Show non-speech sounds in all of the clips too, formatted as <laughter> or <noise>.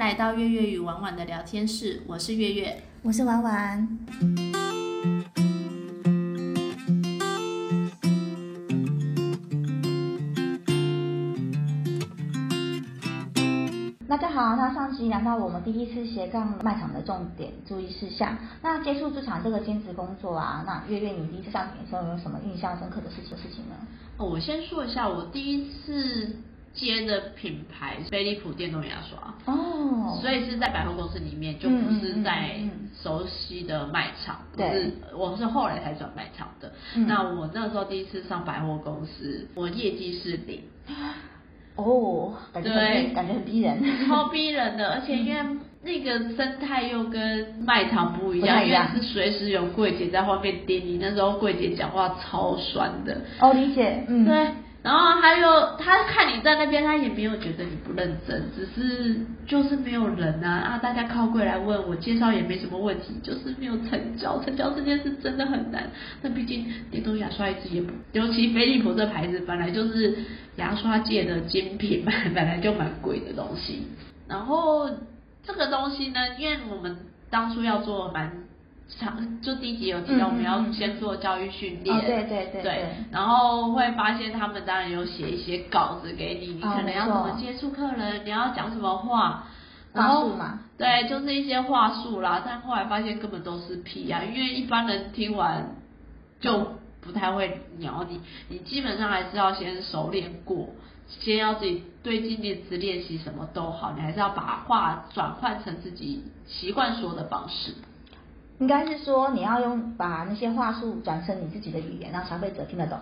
来到月月与婉婉的聊天室，我是月月。我是婉婉。大家好，那上集聊到我们第一次斜杠卖场的重点注意事项。那接触这场这个兼职工作啊，那月月你第一次上点的时候有什么印象深刻的事情事情呢？哦，我先说一下，我第一次接的品牌飞利浦电动牙刷，哦，所以是在百货公司里面，就不是在熟悉的卖场，不是，我是后来才转卖场的。那我那时候第一次上百货公司，我业绩是零。哦，感觉很感觉很逼人，超逼人的，<laughs> 而且因为那个生态又跟卖场不一样，因为是随时有柜姐在外面盯你，那时候柜姐讲话超酸的。哦，理解，嗯，对。然后还有他看你在那边，他也没有觉得你不认真，只是就是没有人啊啊！大家靠柜来问我介绍也没什么问题，就是没有成交，成交这件事真的很难。那毕竟电动牙刷一支也不，尤其飞利浦这牌子本来就是牙刷界的精品嘛，本来就蛮贵的东西。然后这个东西呢，因为我们当初要做蛮。就第一集有提到，我们要先做教育训练，对对对对，然后会发现他们当然有写一些稿子给你，你可能要怎么接触客人，你要讲什么话，话术嘛，对，就是一些话术啦。但后来发现根本都是屁啊，因为一般人听完就不太会鸟你，你基本上还是要先熟练过，先要自己对镜练词练习什么都好，你还是要把话转换成自己习惯说的方式。应该是说你要用把那些话术转成你自己的语言，让消费者听得懂。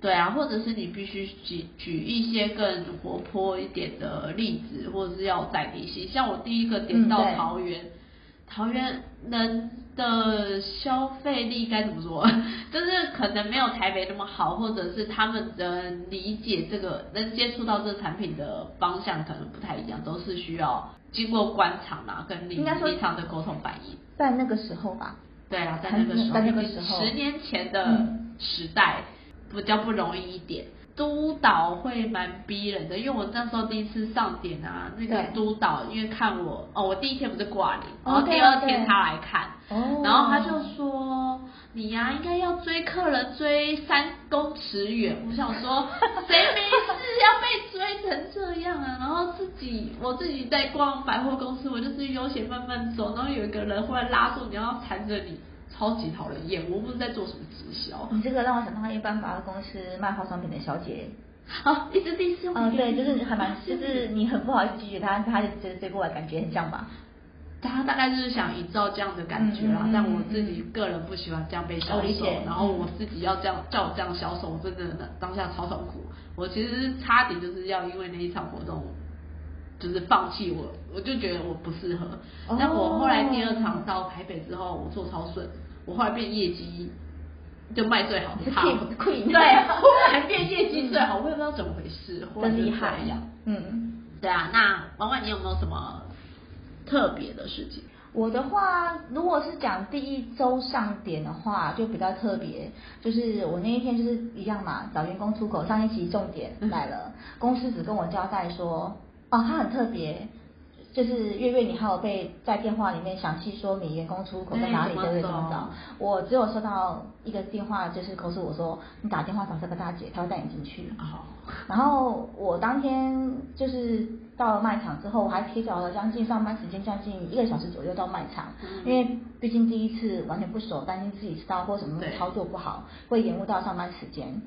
对啊，或者是你必须举举一些更活泼一点的例子，或者是要在一些。像我第一个点到桃园，桃园人的消费力该怎么说？<laughs> 就是可能没有台北那么好，或者是他们的理解这个能接触到这产品的方向可能不太一样，都是需要经过官场啊跟理理场的沟通反应。在那个时候吧，对啊，在那个时候，在那个时候，十年前的时代比较不容易一点。督导会蛮逼人的，因为我那时候第一次上点啊，那个督导因为看我，哦，我第一天不是挂零，然后第二天他来看，然后他就说你呀应该要追客人追三公尺远，我想说 <laughs> 谁没事要被追成这样啊？然后自己我自己在逛百货公司，我就是悠闲慢慢走，然后有一个人忽然拉住你然后缠着你。超级讨人厌，我不是在做什么直销。你这个让我想到一般百货公司卖化妆品的小姐。啊，一直第四。嗯，对，就是还蛮，就是你很不好意思拒绝他，他就直接追过来，感觉很像吧？他大概就是想营造这样的感觉啦，但我自己个人不喜欢这样被销售，然后我自己要这样叫我这样销售，我真的当下超痛苦。我其实差点就是要因为那一场活动，就是放弃我，我就觉得我不适合。但我后来第二场到台北之后，我做超顺。我后来变业绩就卖最好的，对，后来变业绩最好，我也不知道怎么回事，<laughs> 真厉害呀！嗯，对啊，那婉婉你有没有什么特别的事情？我的话，如果是讲第一周上点的话，就比较特别，就是我那一天就是一样嘛，找员工出口，上一期重点来了，公司只跟我交代说，哦，他很特别。就是月月，你还有被在电话里面详细说明员工出口在哪里，对不对？怎么找？我只有收到一个电话，就是告诉我说，你打电话找这个大姐，她会带你进去。好。然后我当天就是到了卖场之后，我还提早了将近上班时间将近一个小时左右到卖场，因为毕竟第一次完全不熟，担心自己知道或什么操作不好，会延误到上班时间。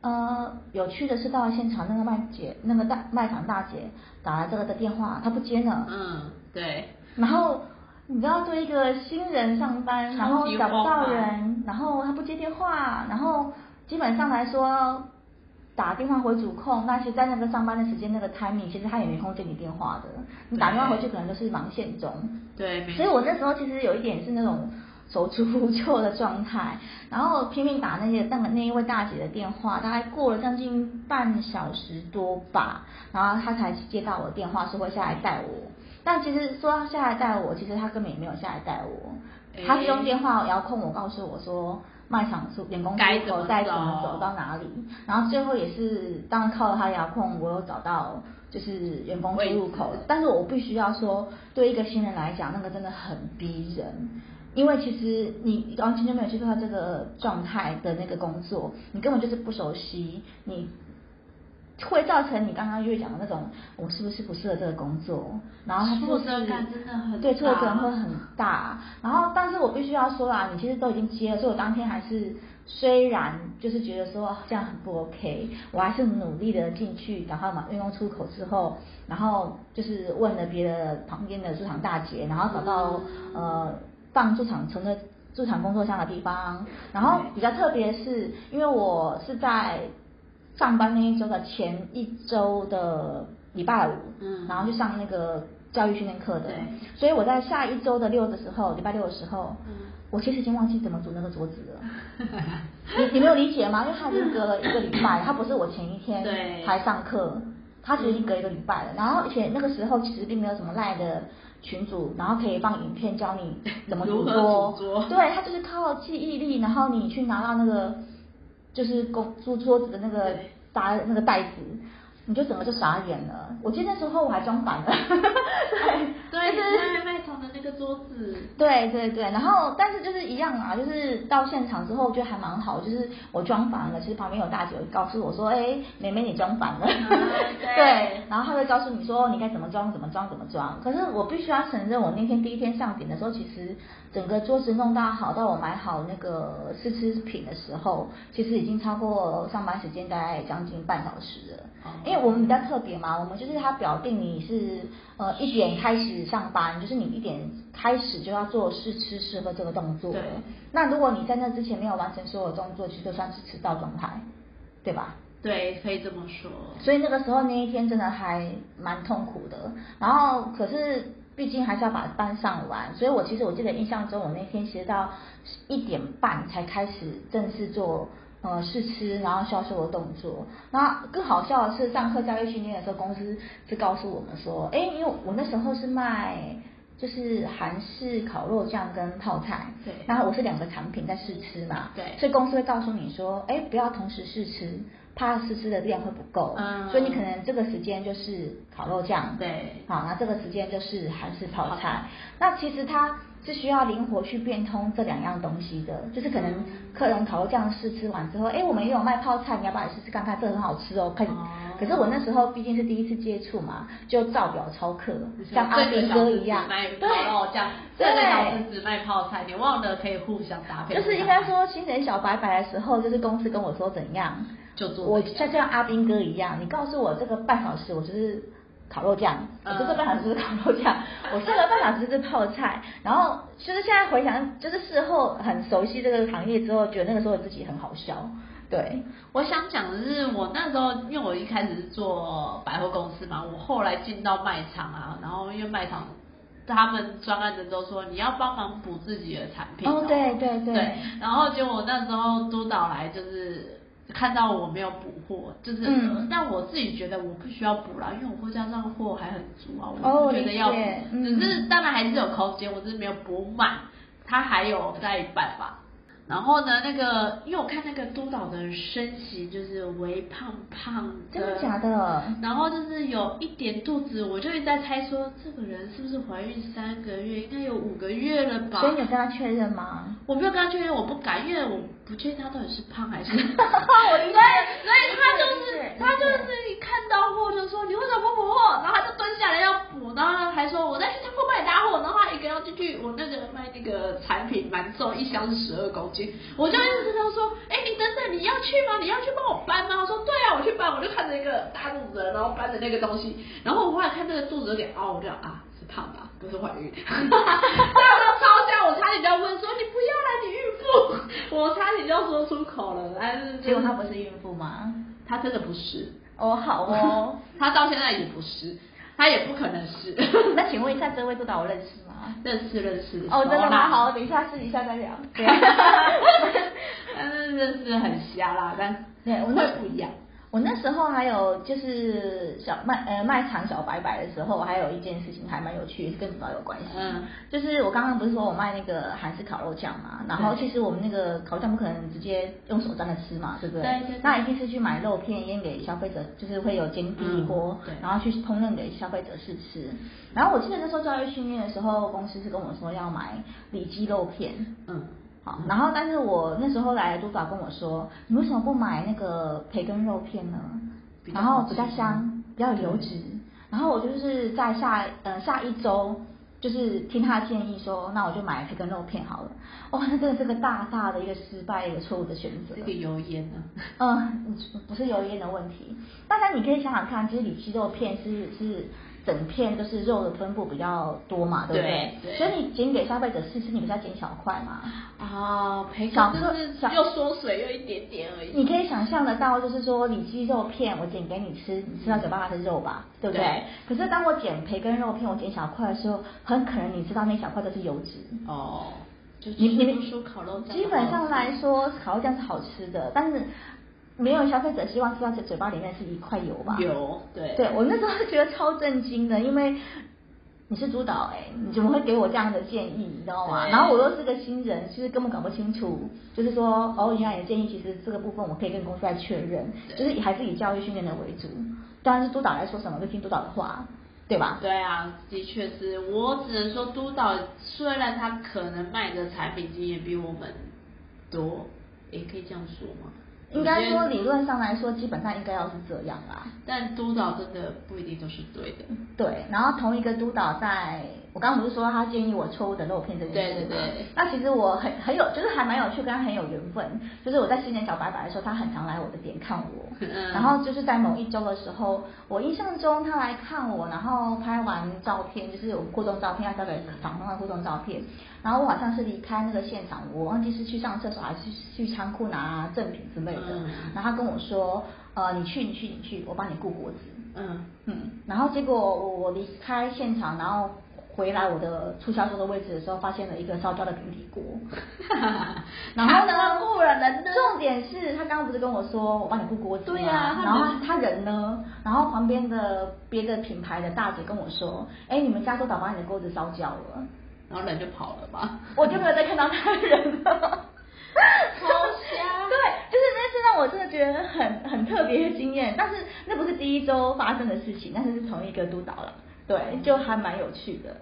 呃，有趣的是到了现场，那个卖姐，那个大卖场大姐打了这个的电话，她不接呢。嗯，对。然后你知道，对一个新人上班，然后找不到人，然后他不接电话，然后基本上来说打电话回主控，那些在那个上班的时间那个 timing，其实他也没空接你电话的。你打电话回去可能都是忙线中。对。所以我那时候其实有一点是那种。手足无措的状态，<laughs> 然后拼命打那些那个那一位大姐的电话，大概过了将近半小时多吧，然后她才接到我的电话，说会下来带我。但其实说下来带我，其实她根本也没有下来带我，她是用电话遥控我，告诉我说卖场出员工出口在怎么走到哪里，然后最后也是当然靠了他遥控，我有找到就是员工出入口，但是我必须要说，对一个新人来讲，那个真的很逼人，因为其实你完全就没有接触到这个状态的那个工作，你根本就是不熟悉，你会造成你刚刚月讲的那种，我是不是不适合这个工作？然后他挫折感真的很对，挫折感会很大。然后，但是我必须要说啦，你其实都已经接了，所以我当天还是。虽然就是觉得说这样很不 OK，我还是努力的进去，然后嘛运用出口之后，然后就是问了别的旁边的市场大姐，然后找到呃放驻场存的驻场工作箱的地方，然后比较特别是，因为我是在上班那一周的前一周的礼拜五，嗯，然后去上那个教育训练课的，所以我在下一周的六的时候，礼拜六的时候，嗯。我其实已经忘记怎么组那个桌子了，<laughs> 你你没有理解吗？因为他已经隔了一个礼拜，<laughs> 他不是我前一天才上课，他其实已经隔一个礼拜了。然后而且那个时候其实并没有什么赖的群组，然后可以放影片教你 <laughs> 怎么组桌，对他就是靠记忆力，然后你去拿到那个就是公租桌子的那个搭那个袋子。你就整个就傻眼了。我记得那时候我还装反了，<laughs> 对，对，就是卖场的那个桌子。对对对，然后但是就是一样啊，就是到现场之后就还蛮好，就是我装反了，其实旁边有大姐告诉我说，哎，妹妹你装反了，<laughs> 对，然后她会告诉你说你该怎么装怎么装怎么装。可是我必须要承认，我那天第一天上点的时候，其实整个桌子弄到好，到我买好那个试吃品的时候，其实已经超过上班时间大概将近半小时了。因为我们比较特别嘛，我们就是他表定你是呃一点开始上班，就是你一点开始就要做试吃试喝这个动作。对。那如果你在那之前没有完成所有动作，其实就算是迟到状态，对吧？对，可以这么说。所以那个时候那一天真的还蛮痛苦的。然后可是毕竟还是要把班上完，所以我其实我记得印象中我那天其实到一点半才开始正式做。呃，试吃，然后销售的动作。那更好笑的是，上课教育训练的时候，公司是告诉我们说，哎，因为我那时候是卖就是韩式烤肉酱跟泡菜，对，然后我是两个产品在试吃嘛，对，所以公司会告诉你说，哎，不要同时试吃，怕试吃的量会不够，嗯，所以你可能这个时间就是烤肉酱，对，好，那这个时间就是韩式泡菜，那其实它。是需要灵活去变通这两样东西的，就是可能客人烤肉酱试吃完之后，哎，我们也有卖泡菜，你要不要来试试看看？这很好吃哦，可以。可是我那时候毕竟是第一次接触嘛，就照表超课，像阿兵哥一样，对，烤肉酱，这个小时只卖泡菜，你忘了可以互相搭配。就是应该说新人小白白的时候，就是公司跟我说怎样就做，我像像阿兵哥一样，你告诉我这个半小时，我就是。烤肉酱，我这个半小时是烤肉酱，<laughs> 我下个半小时是泡菜，然后就是现在回想，就是事后很熟悉这个行业之后，觉得那个时候自己很好笑。对，我想讲的是，我那时候因为我一开始是做百货公司嘛，我后来进到卖场啊，然后因为卖场他们专案的都说你要帮忙补自己的产品。哦，对对对。然后结果那时候督导来就是。看到我没有补货，就是，但我自己觉得我不需要补了，因为我货架上货还很足啊，我觉得要补，只是当然还是有空间，我只是没有补满，它还有在办法。然后呢，那个因为我看那个督导的身形就是微胖胖的，真的假的？然后就是有一点肚子，我就一直在猜说这个人是不是怀孕三个月，应该有五个月了吧？所以你有跟他确认吗？我没有跟他确认，我不敢，因为我不确定他到底是胖还是。<laughs> 所以，所以他就是他就是一看到货就说你为什么不补货？然后他就蹲下来要补，然后还说我在仓库帮你拿货，然后他一个要进去，我那个卖那个产品蛮重，一箱是十二公斤。我就一直跟他说，哎，你等等，你要去吗？你要去帮我搬吗？我说对啊，我去搬。我就看着一个大肚子，然后搬着那个东西，然后我后来看那个肚子有点凹，我就啊，是胖吧，不是怀孕。哈哈哈超像，我差点就要问说，你不要了，你孕妇。<laughs> 我差点就要说出口了，但是结果她不是孕妇吗？她真的不是。哦，好哦，<laughs> 她到现在也不是。他也不可能是。<laughs> 那请问一下，这位督导我认识吗？认识，认识。哦，真的吗？好，等一下私底下再聊。对但是认识很瞎啦，但对，会不一样。我那时候还有就是小卖呃卖场小白白的时候，还有一件事情还蛮有趣，是跟你们有关系。嗯，就是我刚刚不是说我卖那个韩式烤肉酱嘛，然后其实我们那个烤肉酱不可能直接用手沾着吃嘛，对不对？对对对那一定是去买肉片腌给消费者，就是会有煎第一锅，然后去烹饪给消费者试吃。然后我记得那时候教育训练的时候，公司是跟我说要买里脊肉片。嗯，好，然后但是我那时候来的督导跟我说，你为什么不买那个培根肉片呢？然后比较香，比较有油脂。然后我就是在下呃下一周，就是听他的建议说，那我就买培根肉片好了。哇，那真的是个大大的一个失败，一个错误的选择这。个油烟呢？嗯，不是油烟的问题。大家你可以想想看，其实里脊肉片是是整片都是肉的分布比较多嘛，对不对？对对所以你剪给消费者试吃，你不是要剪小块嘛？啊，培小根就是小又缩水又一点点而已。你可以想象得到，就是说里脊肉片我剪给你吃，你吃到嘴巴它是肉吧，对不对？对可是当我剪培根肉片，我剪小块的时候，很可能你知道那小块都是油脂。哦，就你你们叔叔烤肉酱基本上来说，烤肉酱是好吃的，但是没有消费者希望吃到嘴巴里面是一块油吧？油，对对我那时候是觉得超震惊的，因为你是督导哎、你怎么会给我这样的建议，你知道吗？然后我又是个新人，其实根本搞不清楚，就是说哦，原来你的建议其实这个部分我可以跟公司来确认，就是还是以教育训练的为主。当然是督导来说什么就听督导的话，对吧？对啊，的确是我只能说督导虽然他可能卖的产品经验比我们多，也可以这样说吗？应该说理论上来说，基本上应该要是这样啦。但督导真的不一定都是对的。对，然后同一个督导在，我刚刚不是说他建议我错误的肉片这件事吗？对对对那其实我很很有，就是还蛮有趣，跟他很有缘分。就是我在新年小白白的时候，他很常来我的店看我。嗯然后就是在某一周的时候，我印象中他来看我，然后拍完照片，就是有互动照片，要交给房东的互动照片。然后我好像是离开那个现场，我忘记是去上厕所还是去去仓库拿赠品之类的。嗯然后他跟我说，呃，你去你去你去，我帮你顾脖子。嗯，嗯，然后结果我我离开现场，然后回来我的促销售的位置的时候，发现了一个烧焦的平底锅。<laughs> 然后呢他误了人呢重点是他刚刚不是跟我说我帮你布锅子吗？对啊然后人他人呢？然后旁边的别的品牌的大姐跟我说，哎，你们家督导把你的锅子烧焦了，然后人就跑了吧？我就没有再看到他人了。<laughs> 超香对，就是那次让我真的觉得很很特别的经验，但是那不是第一周发生的事情，但是是同一个督导了，对，就还蛮有趣的。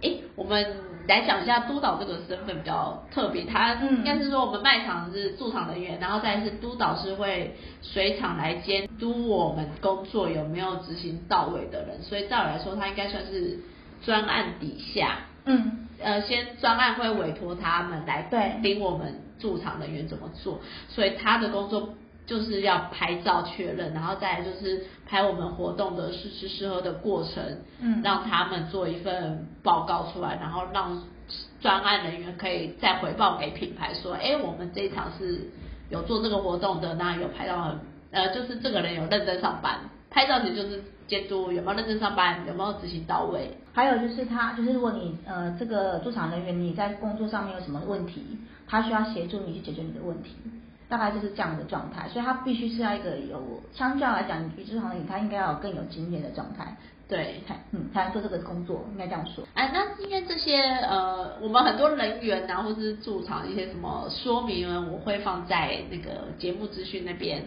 诶，我们来讲一下督导这个身份比较特别，他嗯。应该是说我们卖场是驻场人员，然后再是督导是会随场来监督我们工作有没有执行到位的人，所以照理来说，他应该算是专案底下，嗯，呃，先专案会委托他们来对。盯我们驻场人员怎么做，所以他的工作就是要拍照确认，然后再来就是拍我们活动的试吃试喝的过程，嗯。让他们做一份报告出来，然后让专案人员可以再回报给品牌说，哎，我们这一场是有做这个活动的，那有拍到很呃，就是这个人有认真上班，拍照其实就是监督有没有认真上班，有没有执行到位。还有就是他，就是如果你呃这个驻场人员你在工作上面有什么问题，他需要协助你去解决你的问题，大概就是这样的状态，所以他必须是要一个有相较来讲，你比驻场人他应该要有更有经验的状态，对，才嗯才能做这个工作，应该这样说。哎，那今天这些呃，我们很多人员啊，或是驻场一些什么说明呢，我会放在那个节目资讯那边，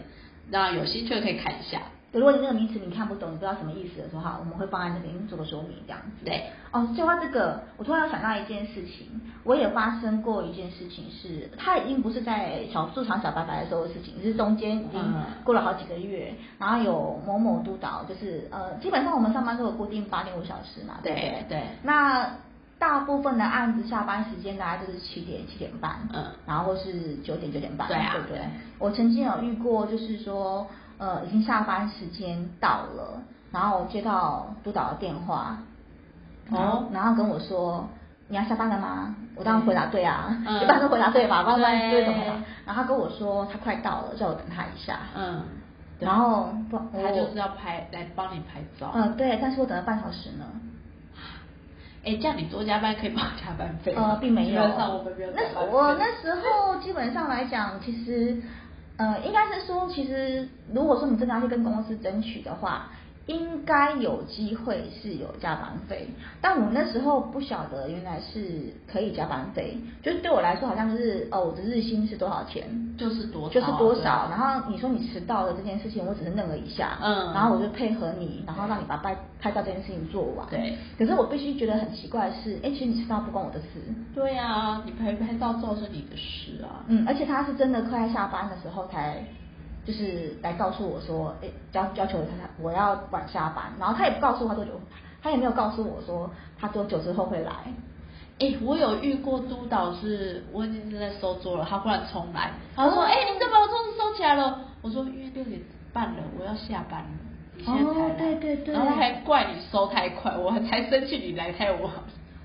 那有兴趣的可以看一下。如果你那个名词你看不懂，你不知道什么意思的时候，哈，我们会放在那边做个说明，这样子。对，哦，就话这个，我突然想到一件事情，我也发生过一件事情是，它已经不是在小驻场小白白的时候的事情，是中间已经嗯过了好几个月，然后有某某督导，就是呃，基本上我们上班都有固定八点五小时嘛，对不对？那大部分的案子下班时间大概就是七点七点半，嗯然后或是九点九点半，对啊对不对对？我曾经有遇过，就是说，呃，已经下班时间到了，然后接到督导的电话，哦然后跟我说。你要下班了吗？我当然回答对啊，嗯一般都回答对吧？<laughs> 不然不然对怎么样？然后他跟我说他快到了，叫我等他一下。嗯，然后不，他就是要拍来帮你拍照。嗯、对，但是我等了半小时呢。哎，这样你多加班可以报加班费吗？呃，并没有。那我那时候基本上来讲，其实呃，应该是说，其实如果说你真的要去跟公司争取的话。应该有机会是有加班费，但我那时候不晓得原来是可以加班费，就是对我来说好像就是哦，我的日薪是多少钱，就是多就是多少，然后你说你迟到了这件事情，我只是愣了一下，嗯，然后我就配合你，然后让你把拍拍照这件事情做完，对。可是我必须觉得很奇怪的是，哎，其实你迟到不关我的事。对啊，你拍拍照照是你的事啊。嗯，而且他是真的快下班的时候才。就是来告诉我说，哎，要要求他他我要晚下班，然后他也不告诉我多久，他也没有告诉我说他多久之后会来。哎，我有遇过督导是，我已经正在收桌了，他忽然冲来，他说，哎，你怎么把我桌子收起来了？我说，因为六点半了，我要下班了，你现在才来。对对对。然后还怪你收太快，我才生气你来太晚。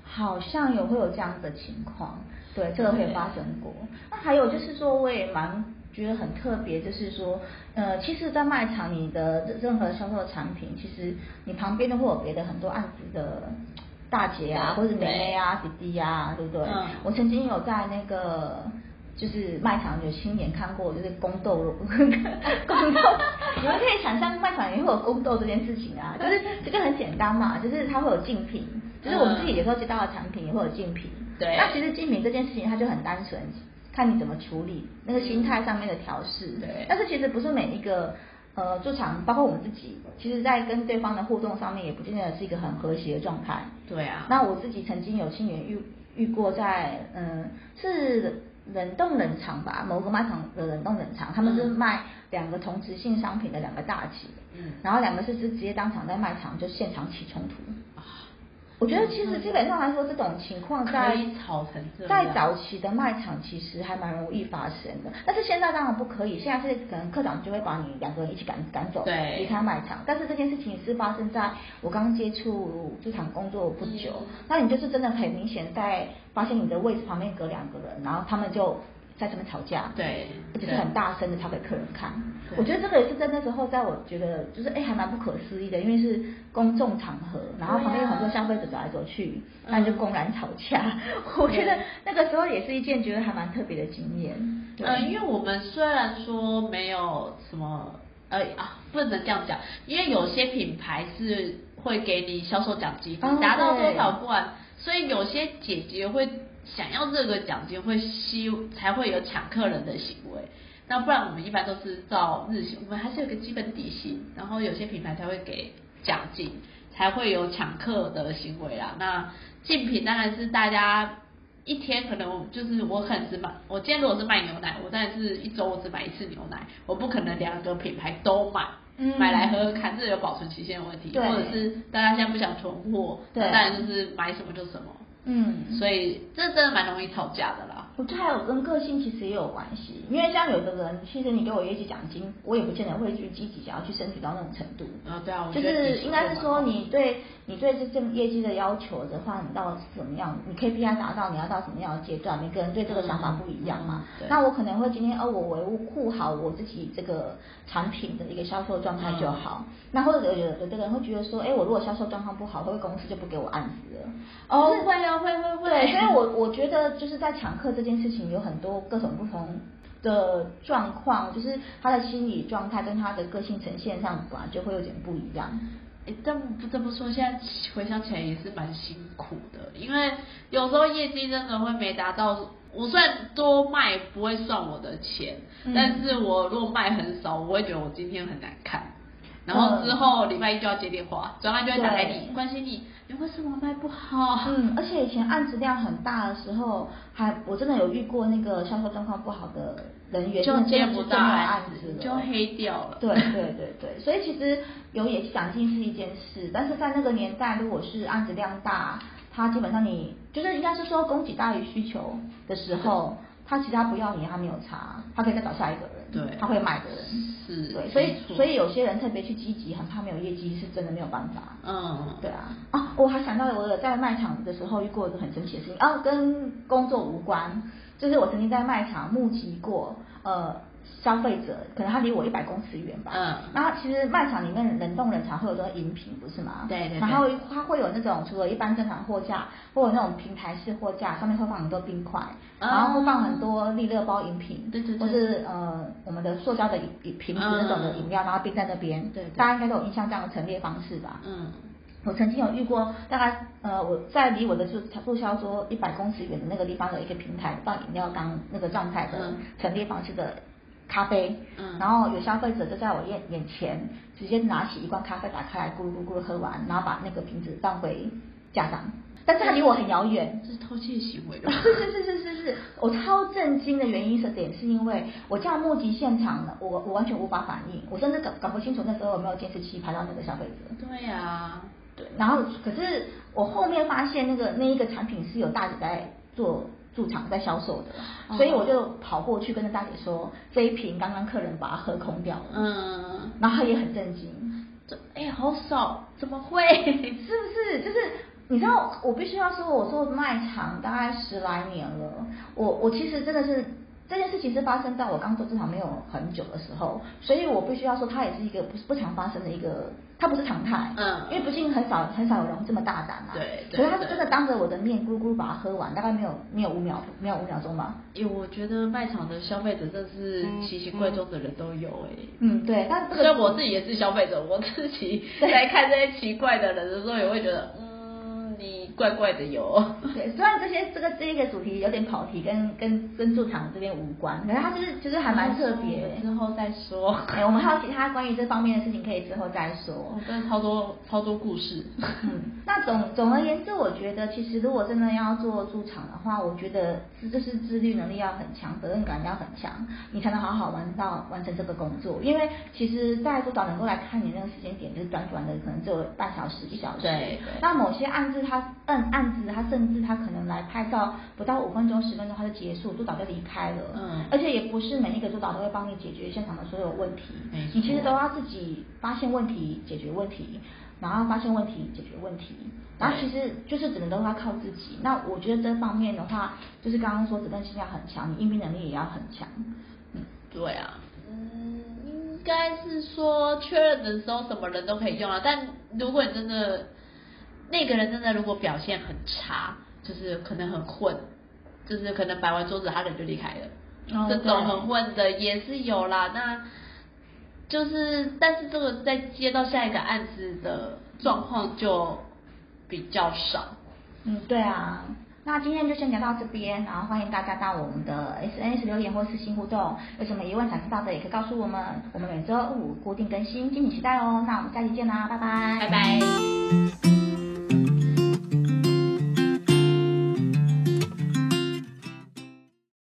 好像有会有这样的情况，对，这个会发生过。那还有就是说，我也蛮。觉得很特别，就是说，呃，其实，在卖场，你的任何销售的产品，其实你旁边都会有别的很多案子的大姐啊，或者妹妹啊、弟弟啊，对不对？嗯。我曾经有在那个就是卖场有亲眼看过，就是宫斗，<laughs> 宫斗，<laughs> 你们可以想象卖场也会有宫斗这件事情啊，<laughs> 就是这个很简单嘛，就是它会有竞品，就是我们自己有时候接到的产品也会有竞品。对。那其实竞品这件事情，它就很单纯。看你怎么处理那个心态上面的调试，对。但是其实不是每一个呃驻场，包括我们自己，其实在跟对方的互动上面也不见得是一个很和谐的状态。对啊。那我自己曾经有亲眼遇遇过，在嗯是冷冻冷藏吧，某个卖场的冷冻冷藏，他们是卖两个同质性商品的两个大企，嗯，然后两个是是直接当场在卖场就现场起冲突。我觉得其实基本上来说，这种情况在在早期的卖场其实还蛮容易发生的。但是现在当然不可以，现在是可能科长就会把你两个人一起赶赶走，离开卖场。但是这件事情是发生在我刚接触这场工作不久，那你就是真的很明显在发现你的位置旁边隔两个人，然后他们就。在这边吵架，对，而且是很大声的吵给客人看。我觉得这个也是在那时候，在我觉得就是哎，还蛮不可思议的，因为是公众场合，然后旁边有很多消费者走来走去，那就公然吵架。<laughs> 我觉得那个时候也是一件觉得还蛮特别的经验。呃，因为我们虽然说没有什么呃啊，不能这样讲，因为有些品牌是会给你销售奖金，达到多少罐，所以有些姐姐会。想要这个奖金会吸才会有抢客人的行为，那不然我们一般都是照日薪，我们还是有个基本底薪，然后有些品牌才会给奖金，才会有抢客的行为啦。那竞品当然是大家一天可能就是我可能只买，我今天如果是卖牛奶，我当然是一周我只买一次牛奶，我不可能两个品牌都买，买来喝喝看，这有保存期限的问题，或者是大家现在不想囤货，当然就是买什么就什么。嗯，所以这真的蛮容易吵架的啦。我觉得还有跟个性其实也有关系，因为像有的人，其实你给我业绩奖金，我也不见得会去积极想要去争取到那种程度。啊，对啊，就是应该是说你对你对这份业绩的要求的话，你到是怎么样？你 KPI 达到，你要到什么样的阶段？每个人对这个想法不一样嘛。那我可能会今天哦，我维护好我自己这个产品的一个销售状态就好。那或者有有的人会觉得说，哎，我如果销售状况不好，会不会公司就不给我案子了？哦，会啊，会会会。对，所以我我觉得就是在抢客这件事情有很多各种不同的状况，就是他的心理状态跟他的个性呈现上，本来就会有点不一样。哎，但不得不说，现在回想起来也是蛮辛苦的，因为有时候业绩真的会没达到。我虽然多卖不会算我的钱，但是我如果卖很少，我会觉得我今天很难看。然后之后礼拜一就要接电话，专案就会打给你，关心你，你为什么卖不好？嗯，而且以前案子量很大的时候，还我真的有遇过那个销售状况不好的人员，就接不到案子，就黑掉了。对对对对，所以其实有业绩奖金是一件事，但是在那个年代，如果是案子量大，他基本上你就是应该是说供给大于需求的时候。他其他不要你，他没有差，他可以再找下一个人，对，他会买的人，是，对，所以所以有些人特别去积极，很怕没有业绩，是真的没有办法，嗯，对啊，啊，我还想到我有在卖场的时候遇过一个很神奇的事情，啊，跟工作无关，就是我曾经在卖场募集过，呃。消费者可能他离我一百公尺远吧，嗯。然后其实卖场里面冷冻冷藏会有这个饮品，不是吗？对对对。然后它会有那种除了一般正常货架，会有那种平台式货架，上面会放很多冰块，哦然后会放很多利乐包饮品，对对对。或是呃我们的塑胶的饮饮瓶子那种的饮料，然后冰在那边，对对。大家应该都有印象这样的陈列方式吧？嗯，我曾经有遇过，大概呃我在离我的就促销桌一百公尺远的那个地方有一个平台放饮料缸那个状态的嗯。陈列方式的咖啡，嗯然后有消费者就在我眼眼前直接拿起一罐咖啡打开来咕噜咕噜喝完，然后把那个瓶子放回架上，但是它离我很遥远。这是偷窃行为吧？<laughs> 是是是是是是，我超震惊的原因是点是因为我这样目击现场了，我我完全无法反应，我甚至搞搞不清楚那时候有没有监视器拍到那个消费者。对呀、对，然后可是我后面发现那个那一个产品是有大姐在做驻场在销售的，所以我就跑过去跟着大姐说，这一瓶刚刚客人把它喝空掉了，嗯，然后她也很震惊，这哎、好少，怎么会？是不是？就是你知道，我必须要说，我做卖场大概十来年了，我我其实真的是。这件事情是发生在我刚做这场没有很久的时候，所以我必须要说，它也是一个不是不常发生的一个，它不是常态，嗯因为毕竟很少很少有人这么大胆啊，对对所以他是真的当着我的面咕噜咕噜把它喝完，大概没有没有五秒没有五秒钟吧，因为我觉得卖场的消费者真是奇形怪状的人都有哎、嗯，对，但这虽然我自己也是消费者，我自己在看这些奇怪的人的时候，也会觉得，怪怪的哟。对，虽然这些这个这一个主题有点跑题，跟跟跟驻场这边无关，可是它就是就是还蛮特别。之后再说。哎，我们还有其他关于这方面的事情可以之后再说我。真的超多超多故事。嗯，那总总而言之，我觉得其实如果真的要做驻场的话，我觉得这就是自律能力要很强，责任感要很强，你才能好好完到完成这个工作。因为其实在督导能够来看你那个时间点，就是短短的可能只有半小时、一小时。对对那某些案子他案案子他甚至他可能来拍照不到五分钟、十分钟他就结束，督导就离开了。嗯而且也不是每一个督导都会帮你解决现场的所有问题，你其实都要自己发现问题、解决问题，然后发现问题、解决问题，然后其实就是只能都要靠自己。那我觉得这方面的话，就是刚刚说责任心要很强，你应变能力也要很强。嗯，对啊，嗯，应该是说确认的时候什么人都可以用啊，但如果你真的那个人真的如果表现很差，就是可能很混，就是可能摆完桌子他人就离开了，哦这种很混的也是有啦。那就是，但是这个在接到下一个案子的状况就比较少。嗯，对啊。那今天就先聊到这边，然后欢迎大家到我们的 SNS 留言或私信互动，有什么疑问想知道的也可以告诉我们，我们每周五固定更新，敬请期待哦。那我们下期见啦，拜拜，拜拜。